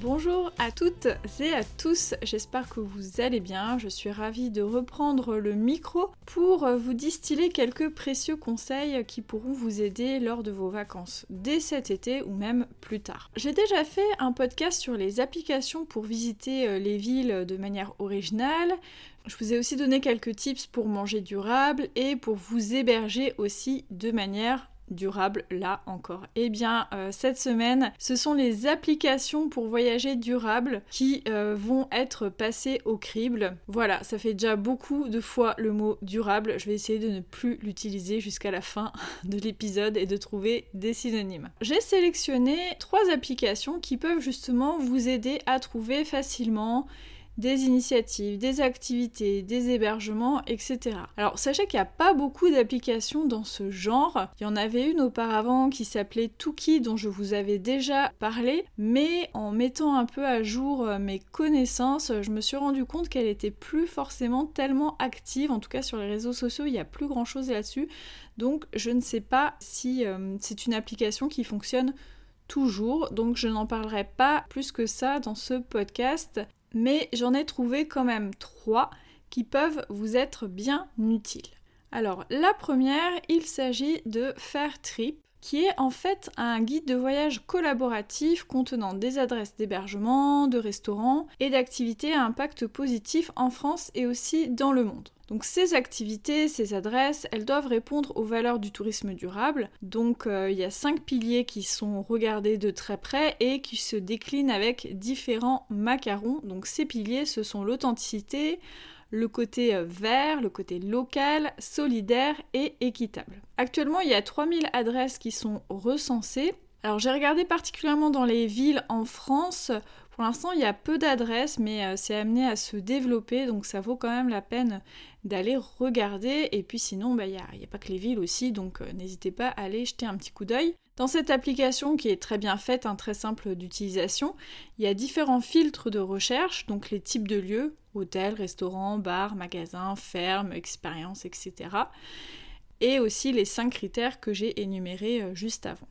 Bonjour à toutes et à tous, j'espère que vous allez bien. Je suis ravie de reprendre le micro pour vous distiller quelques précieux conseils qui pourront vous aider lors de vos vacances, dès cet été ou même plus tard. J'ai déjà fait un podcast sur les applications pour visiter euh, les villes de manière originale. Je vous ai aussi donné quelques tips pour manger durable et pour vous héberger aussi de manière durable là encore Eh bien, euh, cette semaine, ce sont les applications pour voyager durable qui euh, vont être passées au crible. Voilà, ça fait déjà beaucoup de fois le mot durable. Je vais essayer de ne plus l'utiliser jusqu'à la fin de l'épisode et de trouver des synonymes. J'ai sélectionné trois applications qui peuvent justement vous aider à trouver facilement des initiatives, des activités, des hébergements, etc. Alors sachez qu'il n'y a pas beaucoup d'applications dans ce genre. Il y en avait une auparavant qui s'appelait Tuki dont je vous avais déjà parlé, mais en mettant un peu à jour euh, mes connaissances, je me suis rendu compte qu'elle était plus forcément tellement active, en tout cas sur les réseaux sociaux, il n'y a plus grand chose là-dessus. Donc je ne sais pas si euh, c'est une application qui fonctionne toujours, donc je n'en parlerai pas plus que ça dans ce podcast mais j'en ai trouvé quand même trois qui peuvent vous être bien utiles. Alors la première, il s'agit de Fairtrip, qui est en fait un guide de voyage collaboratif contenant des adresses d'hébergement, de restaurants et d'activités à impact positif en France et aussi dans le monde. Donc ces activités, ces adresses, elles doivent répondre aux valeurs du tourisme durable. Donc euh, il y a cinq piliers qui sont regardés de très près et qui se déclinent avec différents macarons. Donc ces piliers, ce sont l'authenticité, le côté euh, vert, le côté local, solidaire et équitable. Actuellement, il y a 3000 adresses qui sont recensées. Alors j'ai regardé particulièrement dans les villes en France pour l'instant, il y a peu d'adresses, mais euh, c'est amené à se développer, donc ça vaut quand même la peine d'aller regarder. Et puis sinon, bah, il n'y a, pas que les villes aussi, donc euh, n'hésitez pas à aller jeter un petit coup d'œil. Dans cette application qui est très bien faite, hein, très simple d'utilisation, il y a différents filtres de recherche, donc les types de lieux, hôtels, restaurants, bars, magasins, fermes, expériences, etc. Et aussi les cinq critères que j'ai énumérés euh, juste avant.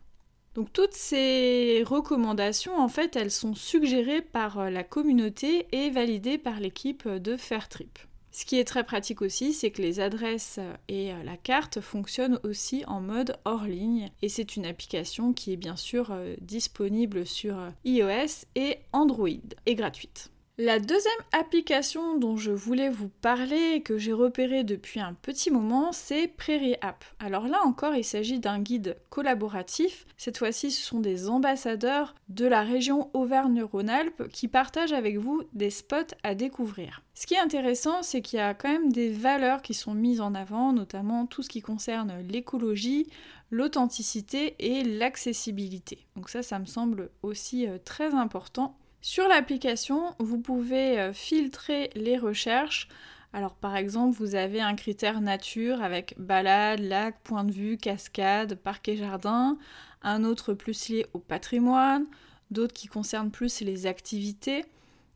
Donc toutes ces recommandations, en fait, elles sont suggérées par euh, la communauté et validées par l'équipe de Fairtrip. Ce qui est très pratique aussi, c'est que les adresses et euh, la carte fonctionnent aussi en mode hors ligne et c'est une application qui est bien sûr euh, disponible sur iOS et Android et gratuite. La deuxième application dont je voulais vous parler et que j'ai repéré depuis un petit moment, c'est Prairie App. Alors là encore, il s'agit d'un guide collaboratif. Cette fois-ci, ce sont des ambassadeurs de la région Auvergne-Rhône-Alpes qui partagent avec vous des spots à découvrir. Ce qui est intéressant, c'est qu'il y a quand même des valeurs qui sont mises en avant, notamment tout ce qui concerne l'écologie, l'authenticité et l'accessibilité. Donc ça, ça me semble aussi euh, très important sur l'application, vous pouvez euh, filtrer les recherches. Alors par exemple, vous avez un critère nature avec balade, lac, point de vue, cascade, parc et jardin, un autre plus lié au patrimoine, d'autres qui concernent plus les activités,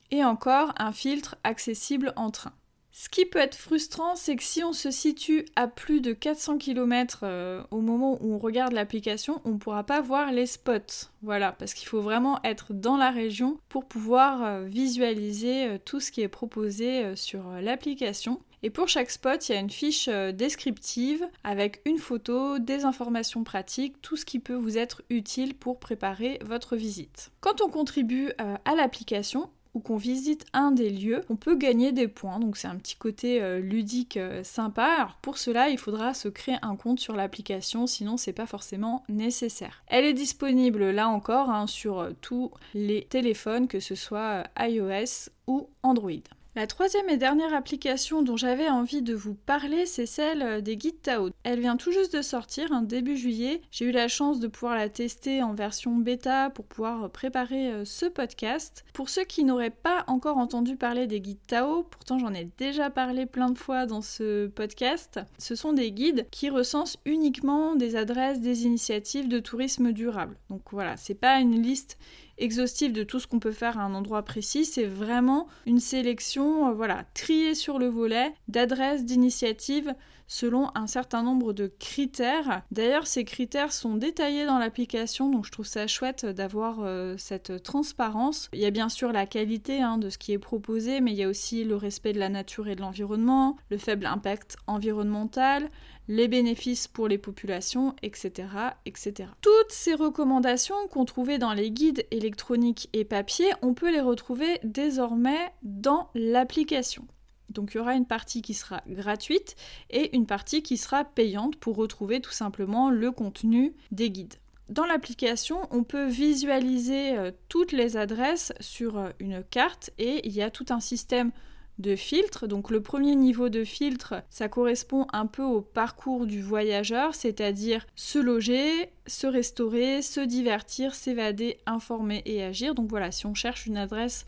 et encore un filtre accessible en train. Ce qui peut être frustrant, c'est que si on se situe à plus de 400 km euh, au moment où on regarde l'application, on ne pourra pas voir les spots. Voilà, parce qu'il faut vraiment être dans la région pour pouvoir euh, visualiser euh, tout ce qui est proposé sur l'application. Et pour chaque spot, il y a une fiche descriptive avec une photo, des informations pratiques, tout ce qui peut vous être utile pour préparer votre visite. Quand on contribue à l'application, ou qu'on visite un des lieux, on peut gagner des points. Donc c'est un petit côté euh, ludique euh, sympa. Alors pour cela, il faudra se créer un compte sur l'application, sinon c'est pas forcément nécessaire. Elle est disponible là encore hein, sur euh, tous les téléphones, que ce soit iOS ou Android. La troisième et dernière application dont j'avais envie de vous parler, c'est celle euh, des guides Tao. Elle vient tout juste de sortir, un début juillet. J'ai eu la chance de pouvoir la tester en version bêta pour pouvoir préparer euh, ce podcast. Pour ceux qui n'auraient pas encore entendu parler des guides Tao, pourtant j'en ai déjà parlé plein de fois dans ce podcast, ce sont des guides qui recensent uniquement des adresses, des initiatives de tourisme durable. Donc voilà, c'est pas une liste exhaustive de tout ce qu'on peut faire à un endroit précis, c'est vraiment une sélection, euh, voilà, triée sur le volet d'adresses, d'initiatives selon un certain nombre de critères. D'ailleurs, ces critères sont détaillés dans l'application, donc je trouve ça chouette d'avoir euh, cette transparence. Il y a bien sûr la qualité hein, de ce qui est proposé, mais il y a aussi le respect de la nature et de l'environnement, le faible impact environnemental, les bénéfices pour les populations, etc. etc. Toutes ces recommandations qu'on trouvait dans les guides électroniques et papier, on peut les retrouver désormais dans l'application. Donc il y aura une partie qui sera gratuite et une partie qui sera payante pour retrouver tout simplement le contenu des guides. Dans l'application, on peut visualiser euh, toutes les adresses sur euh, une carte et il y a tout un système de filtres. Donc le premier niveau de filtre, ça correspond un peu au parcours du voyageur, c'est-à-dire se loger, se restaurer, se divertir, s'évader, informer et agir. Donc voilà, si on cherche une adresse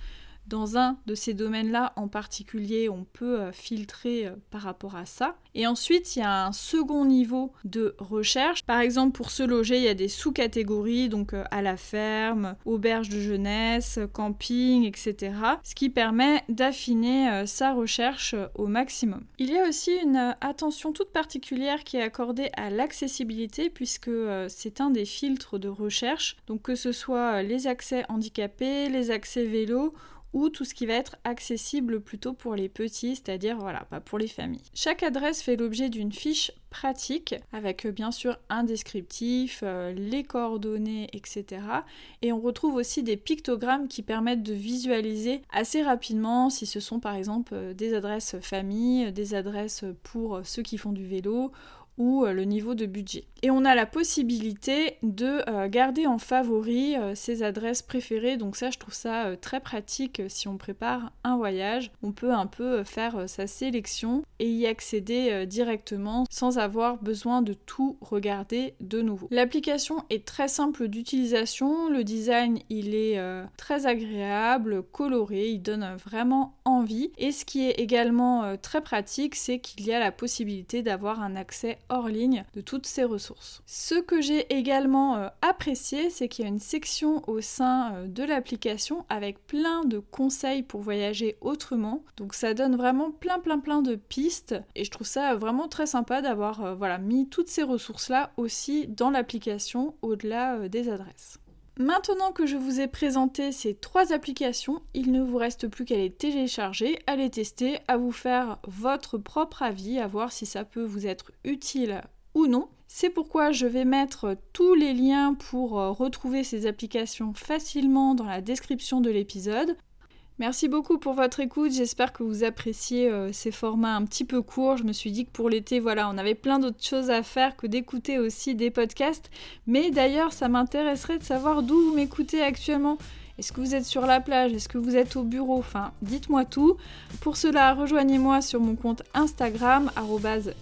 dans un de ces domaines-là en particulier, on peut euh, filtrer euh, par rapport à ça. Et ensuite, il y a un second niveau de recherche. Par exemple, pour se loger, il y a des sous-catégories, donc euh, à la ferme, auberge de jeunesse, camping, etc. Ce qui permet d'affiner sa recherche au maximum. Il y a aussi une attention toute particulière qui est accordée à l'accessibilité puisque c'est un des filtres de recherche. Donc que ce soit les accès handicapés, les accès vélo ou tout ce qui va être accessible plutôt pour les petits, c'est-à-dire voilà, pas pour les familles. Chaque adresse fait l'objet d'une fiche pratique avec euh, bien sûr un descriptif, euh, les coordonnées, etc. Et on retrouve aussi des pictogrammes qui permettent de visualiser assez rapidement si ce sont par exemple euh, des adresses famille, des adresses pour ceux qui font du vélo ou euh, le niveau de budget. Et on a la possibilité de euh, garder en favori euh, ses adresses préférées, donc ça je trouve ça très pratique si on prépare un voyage. On peut un peu faire sa sélection et y accéder directement sans avoir besoin de tout regarder de nouveau. L'application est très simple d'utilisation, le design il est très agréable, coloré, il donne vraiment envie et ce qui est également très pratique c'est qu'il y a la possibilité d'avoir un accès hors ligne de toutes ces ressources. Ce que j'ai également euh, apprécié, c'est qu'il y a une section au sein euh, de l'application avec plein de conseils pour voyager autrement. Donc ça donne vraiment plein plein plein de pistes et je trouve ça vraiment très sympa d'avoir euh, voilà, mis toutes ces ressources là aussi dans l'application au-delà des adresses. Maintenant que je vous ai présenté ces trois applications, il ne vous reste plus qu'à les télécharger, à les tester, à vous faire votre propre avis, à voir si ça peut vous être utile ou non. C'est pourquoi je vais mettre tous les liens pour euh, retrouver ces applications facilement dans la description de l'épisode. Merci beaucoup pour votre écoute, j'espère que vous appréciez euh, ces formats un petit peu courts. Je me suis dit que pour l'été, voilà, on avait plein d'autres choses à faire que d'écouter aussi des podcasts. Mais d'ailleurs, ça m'intéresserait de savoir d'où vous m'écoutez actuellement. Est-ce que vous êtes sur la plage? Est-ce que vous êtes au bureau? Enfin, dites-moi tout. Pour cela, rejoignez-moi sur mon compte Instagram,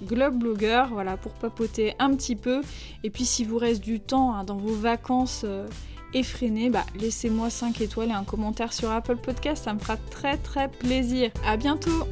globblogger, voilà, pour papoter un petit peu. Et puis, si vous reste du temps hein, dans vos vacances... Euh, effréné, bah, laissez-moi 5 étoiles et un commentaire sur Apple Podcast, ça me fera très très plaisir. À bientôt